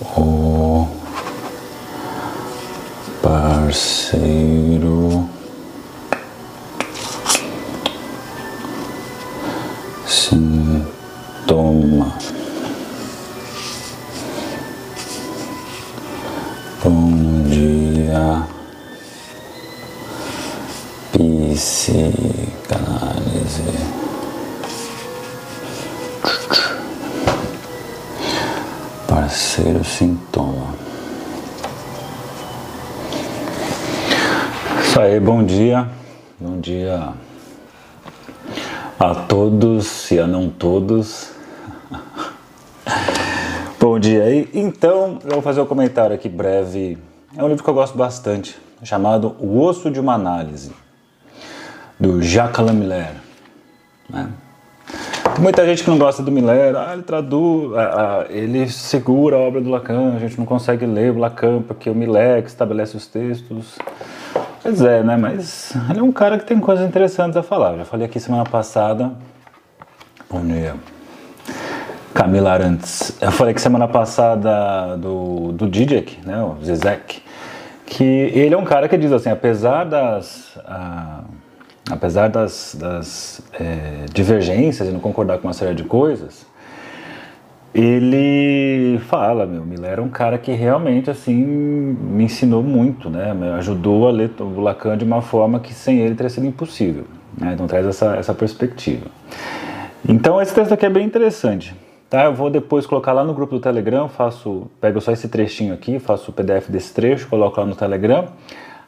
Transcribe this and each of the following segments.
o parceiro Isso aí, bom dia. Bom dia a todos e a não todos. Bom dia aí. Então, eu vou fazer um comentário aqui breve. É um livro que eu gosto bastante, chamado O Osso de uma Análise, do Jacques Lamiller. Né? Tem muita gente que não gosta do Miller, ah, ele traduz, ah, ah, ele segura a obra do Lacan, a gente não consegue ler o Lacan porque o Miller que estabelece os textos. Pois é, né? Mas ele é um cara que tem coisas interessantes a falar. Já falei aqui semana passada. Bom dia. Camila Arantes. Eu falei que semana passada do, do Dijek, né? O Zizek. Que ele é um cara que diz assim, apesar das. Ah, apesar das, das é, divergências e não concordar com uma série de coisas, ele fala, meu, Miller era um cara que realmente assim me ensinou muito, né? Me ajudou a ler o Lacan de uma forma que sem ele teria sido impossível. Né? Então traz essa, essa perspectiva. Então esse texto aqui é bem interessante. Tá, eu vou depois colocar lá no grupo do Telegram, faço, pego só esse trechinho aqui, faço o PDF desse trecho, coloco lá no Telegram.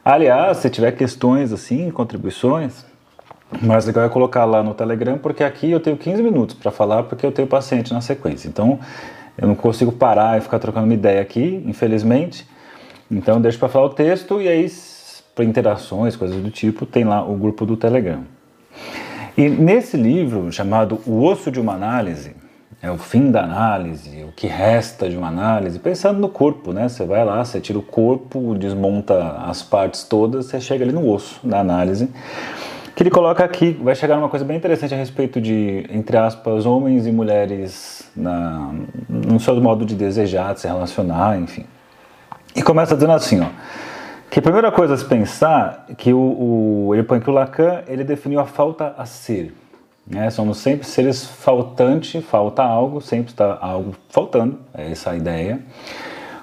Aliás, se tiver questões assim, contribuições, mas legal é colocar lá no Telegram, porque aqui eu tenho 15 minutos para falar, porque eu tenho paciente na sequência. Então, eu não consigo parar e ficar trocando uma ideia aqui, infelizmente. Então, deixo para falar o texto e aí, para interações, coisas do tipo, tem lá o grupo do Telegram. E nesse livro, chamado O Osso de uma Análise, é o fim da análise, o que resta de uma análise, pensando no corpo, né? Você vai lá, você tira o corpo, desmonta as partes todas, você chega ali no osso da análise que ele coloca aqui, vai chegar uma coisa bem interessante a respeito de, entre aspas, homens e mulheres na, no seu modo de desejar, de se relacionar, enfim. E começa dizendo assim, ó, que a primeira coisa a se pensar que o, o ele põe que o Lacan ele definiu a falta a ser. Né? Somos sempre seres faltantes, falta algo, sempre está algo faltando, é essa a ideia.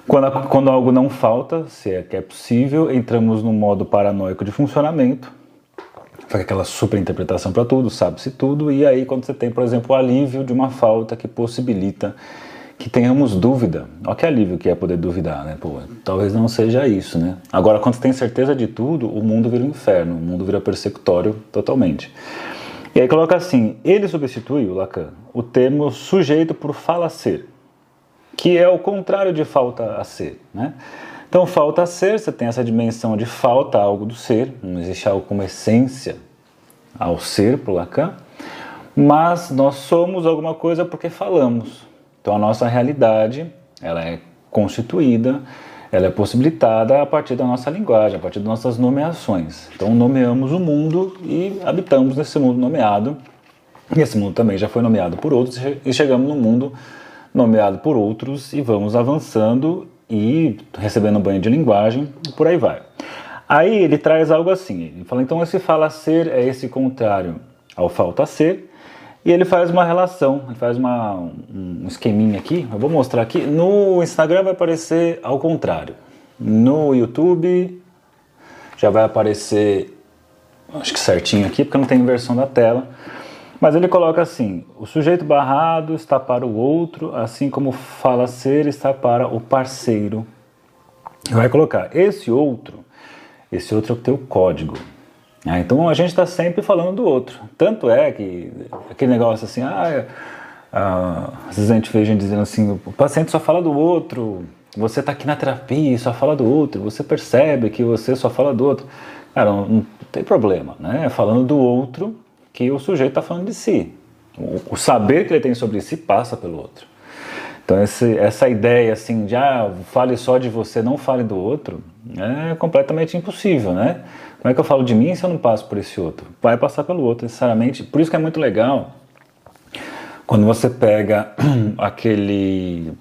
Quando, quando algo não falta, se é que é possível, entramos no modo paranoico de funcionamento, faz aquela super interpretação para tudo, sabe-se tudo, e aí quando você tem, por exemplo, o alívio de uma falta que possibilita que tenhamos dúvida. Olha que alívio que é poder duvidar, né? Pô, talvez não seja isso, né? Agora, quando você tem certeza de tudo, o mundo vira um inferno, o mundo vira persecutório totalmente. E aí coloca assim, ele substitui, o Lacan, o termo sujeito por fala ser, que é o contrário de falta a ser, né? Então, falta ser, você tem essa dimensão de falta algo do ser, não existe algo como essência ao ser para Lacan, mas nós somos alguma coisa porque falamos. Então, a nossa realidade ela é constituída, ela é possibilitada a partir da nossa linguagem, a partir das nossas nomeações. Então, nomeamos o mundo e habitamos nesse mundo nomeado. E esse mundo também já foi nomeado por outros, e chegamos no mundo nomeado por outros e vamos avançando e recebendo banho de linguagem, por aí vai. Aí ele traz algo assim, ele fala, então esse fala ser é esse contrário ao falta ser, e ele faz uma relação, ele faz uma, um esqueminha aqui, eu vou mostrar aqui, no Instagram vai aparecer ao contrário, no YouTube já vai aparecer, acho que certinho aqui, porque não tem inversão da tela, mas ele coloca assim: o sujeito barrado está para o outro, assim como fala ser está para o parceiro. Vai colocar esse outro, esse outro é o teu código. Ah, então a gente está sempre falando do outro. Tanto é que aquele negócio assim, ah, ah, às vezes a gente gente dizendo assim: o paciente só fala do outro, você está aqui na terapia e só fala do outro, você percebe que você só fala do outro. Cara, não, não tem problema, né? Falando do outro, que o sujeito está falando de si. O, saber que ele tem sobre si passa pelo outro. Então esse, essa ideia assim de ah, fale só de você, não fale do outro, é completamente impossível, né? Como é que eu falo de mim se eu não passo por esse outro? Vai passar pelo outro, necessariamente. Por isso que é muito legal quando você pega aquele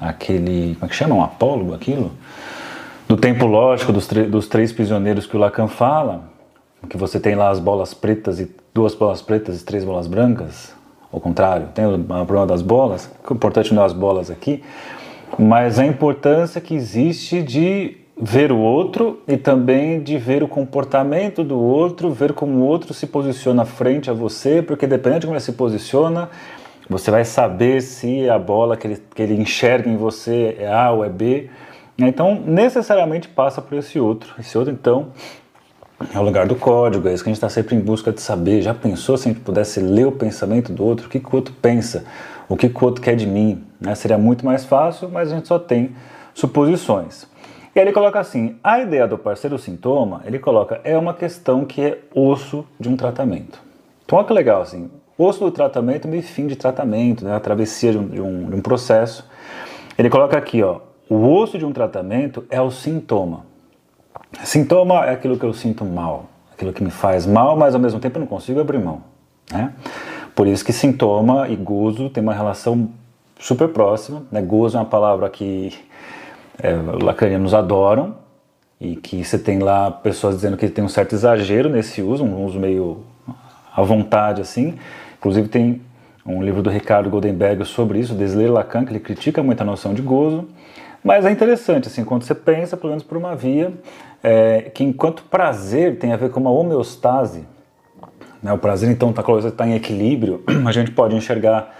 aquele, como é que chama, um apólogo aquilo? Do tempo lógico dos, dos três prisioneiros que o Lacan fala, que você tem lá as bolas pretas e duas bolas pretas e três bolas brancas, ao contrário, tem o problema das bolas, o importante não é as bolas aqui, mas a importância que existe de ver o outro e também de ver o comportamento do outro, ver como o outro se posiciona frente a você, porque dependendo de como ele se posiciona, você vai saber se a bola que ele, que ele enxerga em você é A ou é B. Então, necessariamente passa por esse outro. Esse outro, então, é o lugar do código, é isso que a gente está sempre em busca de saber. Já pensou se a gente pudesse ler o pensamento do outro? O que, que o outro pensa? O que, que o outro quer de mim? Né? Seria muito mais fácil, mas a gente só tem suposições. E aí ele coloca assim: a ideia do parceiro sintoma, ele coloca, é uma questão que é osso de um tratamento. Então olha que legal assim: osso do tratamento meio fim de tratamento, né? a travessia de um, de, um, de um processo. Ele coloca aqui, ó, o osso de um tratamento é o sintoma. Sintoma é aquilo que eu sinto mal, aquilo que me faz mal, mas ao mesmo tempo eu não consigo abrir mão. Né? Por isso que sintoma e gozo tem uma relação super próxima. Né? Gozo é uma palavra que é, lacanianos adoram e que você tem lá pessoas dizendo que tem um certo exagero nesse uso, um uso meio à vontade assim. Inclusive tem um livro do Ricardo Goldenberg sobre isso, Desler Lacan, que ele critica muito a noção de gozo. Mas é interessante, assim, quando você pensa, pelo menos por uma via, é, que enquanto prazer tem a ver com uma homeostase, né, o prazer então está tá em equilíbrio, a gente pode enxergar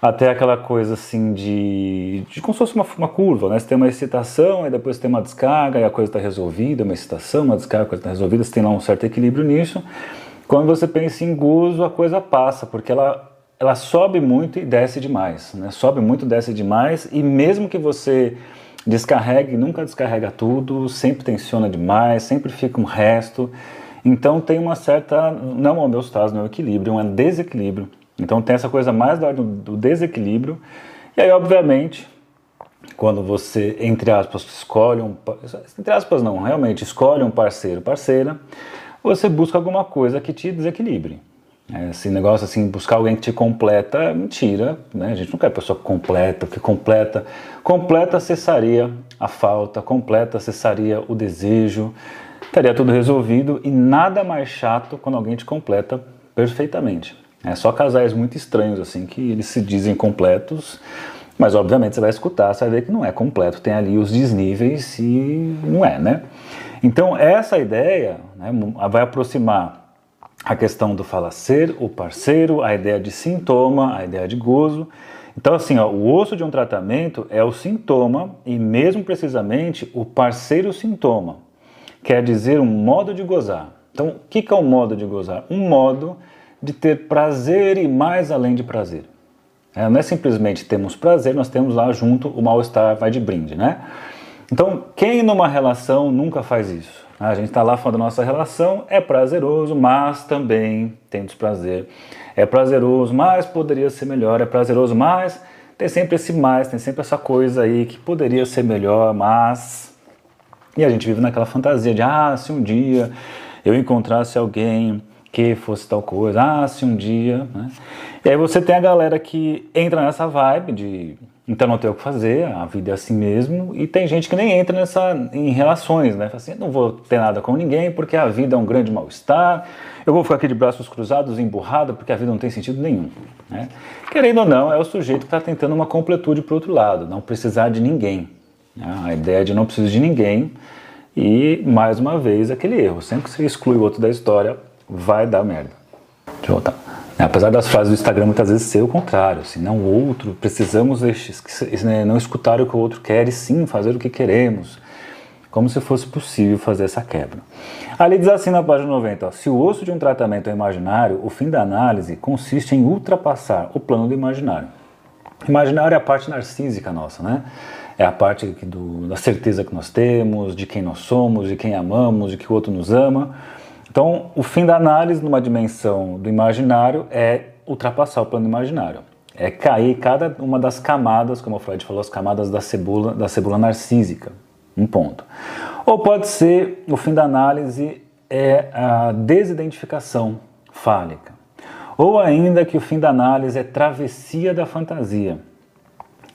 até aquela coisa assim de, de como se fosse uma, uma curva, né? Você tem uma excitação, e depois tem uma descarga, e a coisa está resolvida, uma excitação, uma descarga, a coisa está resolvida, você tem lá um certo equilíbrio nisso. Quando você pensa em gozo, a coisa passa, porque ela, ela sobe muito e desce demais, né? Sobe muito, desce demais, e mesmo que você descarregue, nunca descarrega tudo, sempre tensiona demais, sempre fica um resto. Então tem uma certa, não homeostase, não é um equilíbrio, é um desequilíbrio então tem essa coisa mais do, do desequilíbrio. E aí, obviamente, quando você, entre aspas, escolhe um. Entre aspas, não, realmente escolhe um parceiro, parceira, você busca alguma coisa que te desequilibre. É, esse negócio assim, buscar alguém que te completa, é mentira, né? A gente não quer pessoa completa, porque completa, completa cessaria a falta, completa cessaria o desejo, estaria tudo resolvido e nada mais chato quando alguém te completa perfeitamente. É só casais muito estranhos, assim, que eles se dizem completos, mas obviamente você vai escutar, você vai ver que não é completo, tem ali os desníveis e não é, né? Então, essa ideia né, vai aproximar a questão do falacer, o parceiro, a ideia de sintoma, a ideia de gozo. Então, assim, ó, o osso de um tratamento é o sintoma e, mesmo precisamente, o parceiro sintoma. Quer dizer, um modo de gozar. Então, o que é um modo de gozar? Um modo de ter prazer e mais além de prazer. É, não é simplesmente temos prazer, nós temos lá junto o mal-estar vai de brinde, né? Então, quem numa relação nunca faz isso? A gente está lá falando da nossa relação, é prazeroso, mas também tem desprazer. É prazeroso, mas poderia ser melhor. É prazeroso, mas tem sempre esse mais, tem sempre essa coisa aí que poderia ser melhor, mas. E a gente vive naquela fantasia de, ah, se um dia eu encontrasse alguém que fosse tal coisa, ah, se um dia, né? E aí você tem a galera que entra nessa vibe de então não tem o que fazer, a vida é assim mesmo, e tem gente que nem entra nessa em relações, né? Fala assim, não vou ter nada com ninguém porque a vida é um grande mal-estar, eu vou ficar aqui de braços cruzados, emburrado, porque a vida não tem sentido nenhum. Né? Querendo ou não, é o sujeito que está tentando uma completude para o outro lado, não precisar de ninguém. Né? A ideia de não preciso de ninguém, e mais uma vez aquele erro, sempre que você exclui o outro da história, vai dar merda. Deixa eu voltar. É, apesar das frases do Instagram muitas vezes ser o contrário, assim, não o outro, precisamos né, não escutar o que o outro quer e sim fazer o que queremos, como se fosse possível fazer essa quebra. Ali diz assim na página 90, ó, se o osso de um tratamento é imaginário, o fim da análise consiste em ultrapassar o plano do imaginário. Imaginário é a parte narcísica nossa, né? É a parte do, da certeza que nós temos, de quem nós somos, de quem amamos, de que o outro nos ama, então, o fim da análise numa dimensão do imaginário é ultrapassar o plano imaginário. É cair cada uma das camadas, como o Freud falou, as camadas da cebola, da cebola narcísica. Um ponto. Ou pode ser o fim da análise é a desidentificação fálica. Ou ainda que o fim da análise é travessia da fantasia.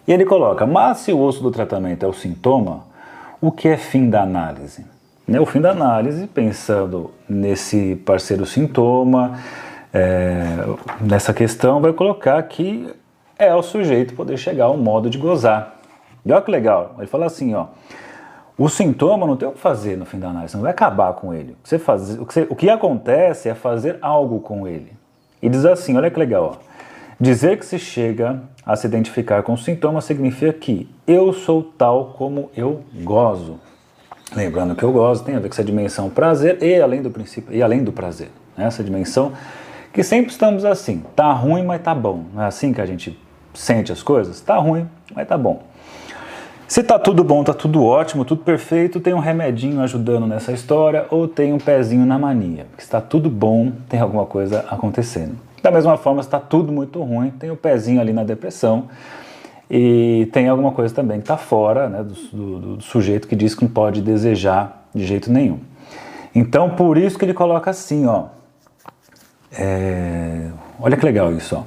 E ele coloca: mas se o osso do tratamento é o sintoma, o que é fim da análise? Né, o fim da análise, pensando nesse parceiro sintoma, é, nessa questão, vai colocar que é o sujeito poder chegar ao modo de gozar. E olha que legal, ele fala assim: ó, o sintoma não tem o que fazer no fim da análise, não vai acabar com ele. O que, faz, o, que você, o que acontece é fazer algo com ele. E diz assim: olha que legal, ó. Dizer que se chega a se identificar com o sintoma significa que eu sou tal como eu gozo. Lembrando que eu gozo tem a ver com essa dimensão prazer e além do princípio e além do prazer. Né? Essa dimensão que sempre estamos assim, tá ruim, mas tá bom. Não é assim que a gente sente as coisas? Tá ruim, mas tá bom. Se tá tudo bom, tá tudo ótimo, tudo perfeito, tem um remedinho ajudando nessa história ou tem um pezinho na mania. Se está tudo bom, tem alguma coisa acontecendo. Da mesma forma, se está tudo muito ruim, tem o pezinho ali na depressão e tem alguma coisa também que está fora né, do, do, do sujeito que diz que não pode desejar de jeito nenhum. Então, por isso que ele coloca assim, ó. É, olha que legal isso, ó.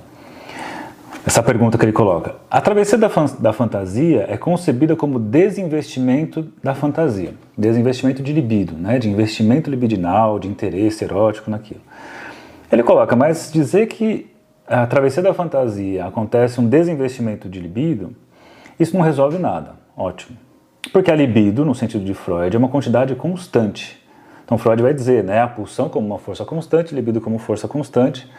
Essa pergunta que ele coloca. A travessia da, fan da fantasia é concebida como desinvestimento da fantasia, desinvestimento de libido, né? de investimento libidinal, de interesse erótico naquilo. Ele coloca, mas dizer que a travessia da fantasia acontece um desinvestimento de libido, isso não resolve nada. Ótimo. Porque a libido, no sentido de Freud, é uma quantidade constante. Então Freud vai dizer, né, a pulsão como uma força constante, libido como força constante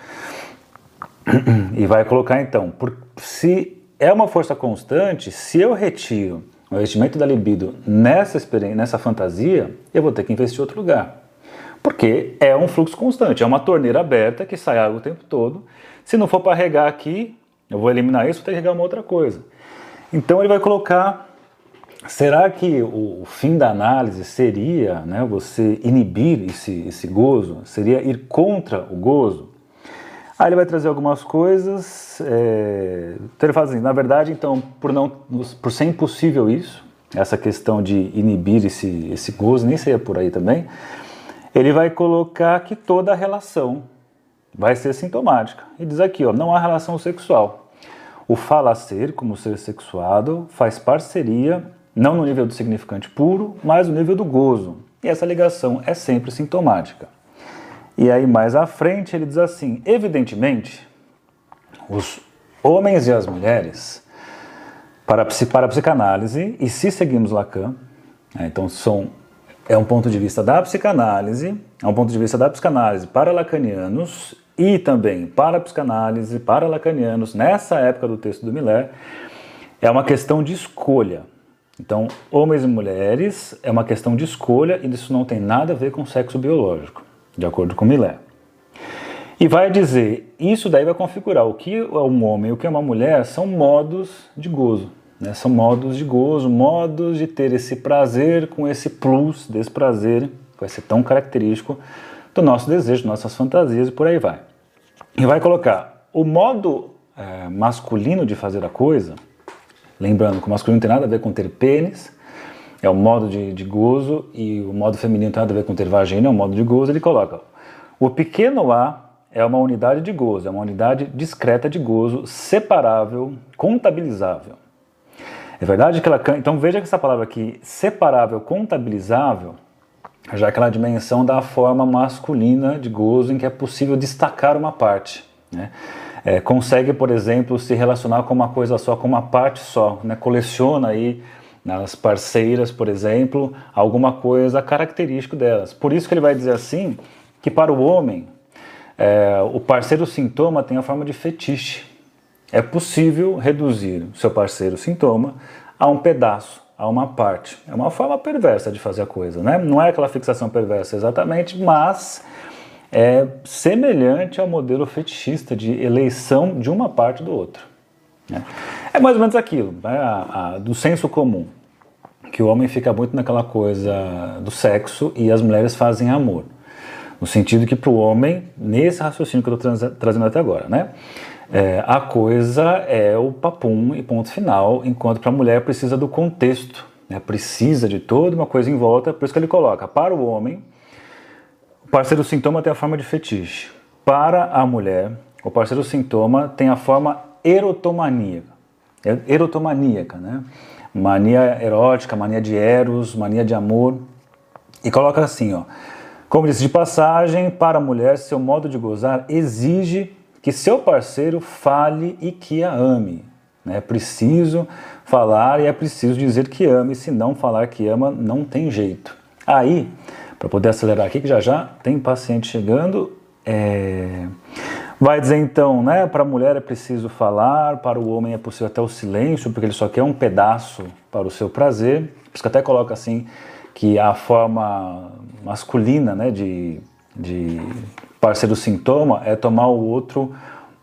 e vai colocar então, por, se é uma força constante, se eu retiro o investimento da libido nessa experiência, nessa fantasia, eu vou ter que investir em outro lugar. Porque é um fluxo constante, é uma torneira aberta que sai água o tempo todo. Se não for para regar aqui, eu vou eliminar isso, vou ter que regar uma outra coisa. Então ele vai colocar, será que o, fim da análise seria né, você inibir esse, esse gozo? Seria ir contra o gozo? Aí ele vai trazer algumas coisas. É... Então ele fala assim, na verdade, então, por, não, por ser impossível isso, essa questão de inibir esse, esse gozo, nem seria por aí também, ele vai colocar que toda a relação vai ser sintomática. E diz aqui, ó, não há relação sexual. O falacer, como ser sexuado, faz parceria, não no nível do significante puro, mas no nível do gozo. E essa ligação é sempre sintomática. E aí mais à frente ele diz assim: evidentemente, os homens e as mulheres, para, para a psicanálise, e se seguimos Lacan, né, então são, é um ponto de vista da psicanálise, é um ponto de vista da psicanálise para lacanianos e também para a psicanálise para lacanianos, nessa época do texto do Miller, é uma questão de escolha. Então, homens e mulheres é uma questão de escolha e isso não tem nada a ver com sexo biológico de acordo com Milé. E vai dizer, isso daí vai configurar o que é um homem e o que é uma mulher são modos de gozo. Né? São modos de gozo, modos de ter esse prazer com esse plus desse prazer, que vai ser tão característico do nosso desejo, nossas fantasias e por aí vai. E vai colocar o modo é, masculino de fazer a coisa, lembrando que o masculino não tem nada a ver com ter pênis, é o modo de, de gozo, e o modo feminino tem nada a ver com ter vagina, é um modo de gozo, ele coloca o pequeno a é uma unidade de gozo, é uma unidade discreta de gozo, separável, contabilizável. É verdade que ela. Então veja que essa palavra aqui, separável, contabilizável, já aquela dimensão da forma masculina de gozo em que é possível destacar uma parte. Né? É, consegue, por exemplo, se relacionar com uma coisa só, com uma parte só, né? coleciona aí nas parceiras, por exemplo, alguma coisa característica delas. Por isso que ele vai dizer assim que para o homem é, o parceiro sintoma tem a forma de fetiche. É possível reduzir o seu parceiro sintoma a um pedaço, a uma parte. É uma forma perversa de fazer a coisa, né? Não é aquela fixação perversa exatamente, mas é semelhante ao modelo fetichista de eleição de uma parte do outro. Né? É mais ou menos aquilo, né? a, a, do senso comum que o homem fica muito naquela coisa do sexo e as mulheres fazem amor. No sentido que para o homem, nesse raciocínio que eu estou trazendo até agora, né? É, a coisa é o papum e ponto final, enquanto para a mulher precisa do contexto, né? precisa de toda uma coisa em volta, por isso que ele coloca, para o homem, o parceiro sintoma tem a forma de fetiche. Para a mulher, o parceiro sintoma tem a forma erotomaníaca. é erotomaníaca, né? Mania erótica, mania de eros, mania de amor. E coloca assim, ó. Como disse de passagem, para a mulher, seu modo de gozar exige que seu parceiro fale e que a ame. É preciso falar e é preciso dizer que ame, se não falar que ama, não tem jeito. Aí, para poder acelerar aqui, que já já tem paciente chegando, é... vai dizer então, né, para a mulher é preciso falar, para o homem é possível até o silêncio, porque ele só quer um pedaço para o seu prazer. Por isso que até coloca assim, que a forma masculina né, de, de parceiro sintoma é tomar o outro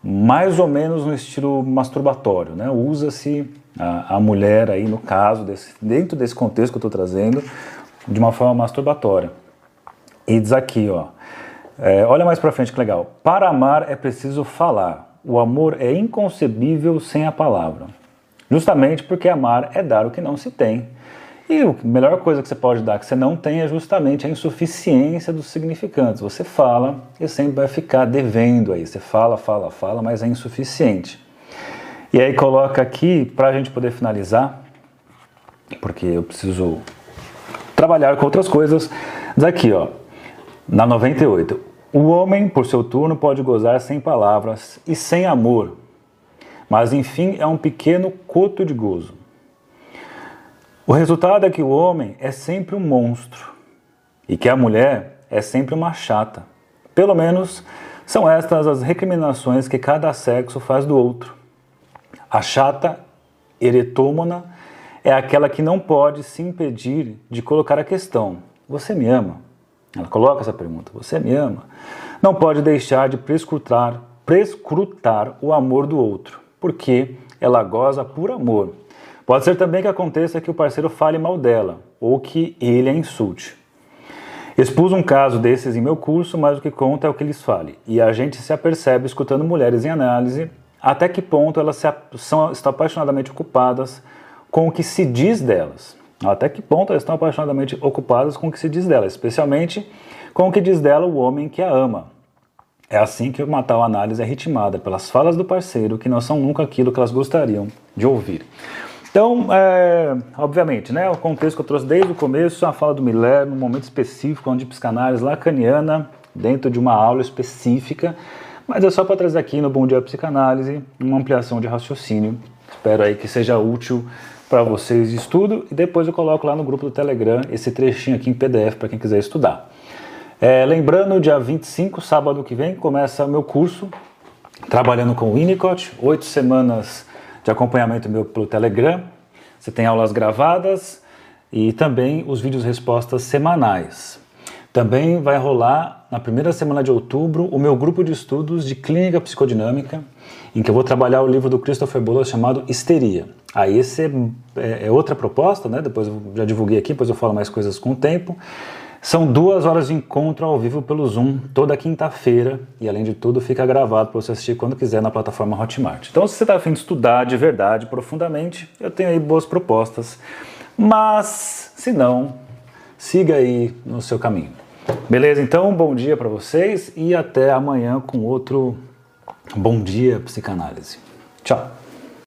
mais ou menos no estilo masturbatório, né? Usa-se a, a, mulher aí no caso desse, dentro desse contexto que eu estou trazendo de uma forma masturbatória. E diz aqui, ó, é, olha mais para frente que legal. Para amar é preciso falar. O amor é inconcebível sem a palavra. Justamente porque amar é dar o que não se tem. E a melhor coisa que você pode dar que você não tem é justamente a insuficiência dos significantes. Você fala e sempre vai ficar devendo aí. Você fala, fala, fala, mas é insuficiente. E aí coloca aqui, para a gente poder finalizar, porque eu preciso trabalhar com outras coisas, diz aqui, ó, na 98. O homem, por seu turno, pode gozar sem palavras e sem amor, mas enfim é um pequeno coto de gozo. O resultado é que o homem é sempre um monstro e que a mulher é sempre uma chata. Pelo menos são estas as recriminações que cada sexo faz do outro. A chata eretômona é aquela que não pode se impedir de colocar a questão: Você me ama? Ela coloca essa pergunta: Você me ama? Não pode deixar de prescrutar, prescrutar o amor do outro, porque ela goza por amor Pode ser também que aconteça que o parceiro fale mal dela ou que ele a insulte. Expus um caso desses em meu curso, mas o que conta é o que lhes fale. E a gente se apercebe escutando mulheres em análise até que ponto elas se, são, estão apaixonadamente ocupadas com o que se diz delas. Até que ponto elas estão apaixonadamente ocupadas com o que se diz delas, especialmente com o que diz dela o homem que a ama. É assim que uma tal análise é ritmada pelas falas do parceiro, que não são nunca aquilo que elas gostariam de ouvir. Então, é, obviamente, né, o contexto que eu trouxe desde o começo, a fala do Miller, num momento específico, onde psicanálise lacaniana, dentro de uma aula específica, mas é só para trazer aqui no Bom Dia Psicanálise uma ampliação de raciocínio. Espero aí que seja útil para vocês de estudo e depois eu coloco lá no grupo do Telegram esse trechinho aqui em PDF para quem quiser estudar. É, lembrando, dia 25, sábado que vem, começa o meu curso trabalhando com Winnicott, oito semanas de acompanhamento meu pelo Telegram. Você tem aulas gravadas e também os vídeos respostas semanais. Também vai rolar na primeira semana de outubro o meu grupo de estudos de clínica psicodinâmica, em que eu vou trabalhar o livro do Christopher Boulos chamado Histeria. Aí esse é, é, é outra proposta, né? Depois eu já divulguei aqui, depois eu falo mais coisas com o tempo. São duas horas de encontro ao vivo pelo Zoom, toda quinta-feira, e além de tudo, fica gravado para você assistir quando quiser na plataforma Hotmart. Então, se você está afim de estudar de verdade, profundamente, eu tenho aí boas propostas. Mas, se não, siga aí no seu caminho. Beleza? Então, bom dia para vocês e até amanhã com outro Bom Dia Psicanálise. Tchau!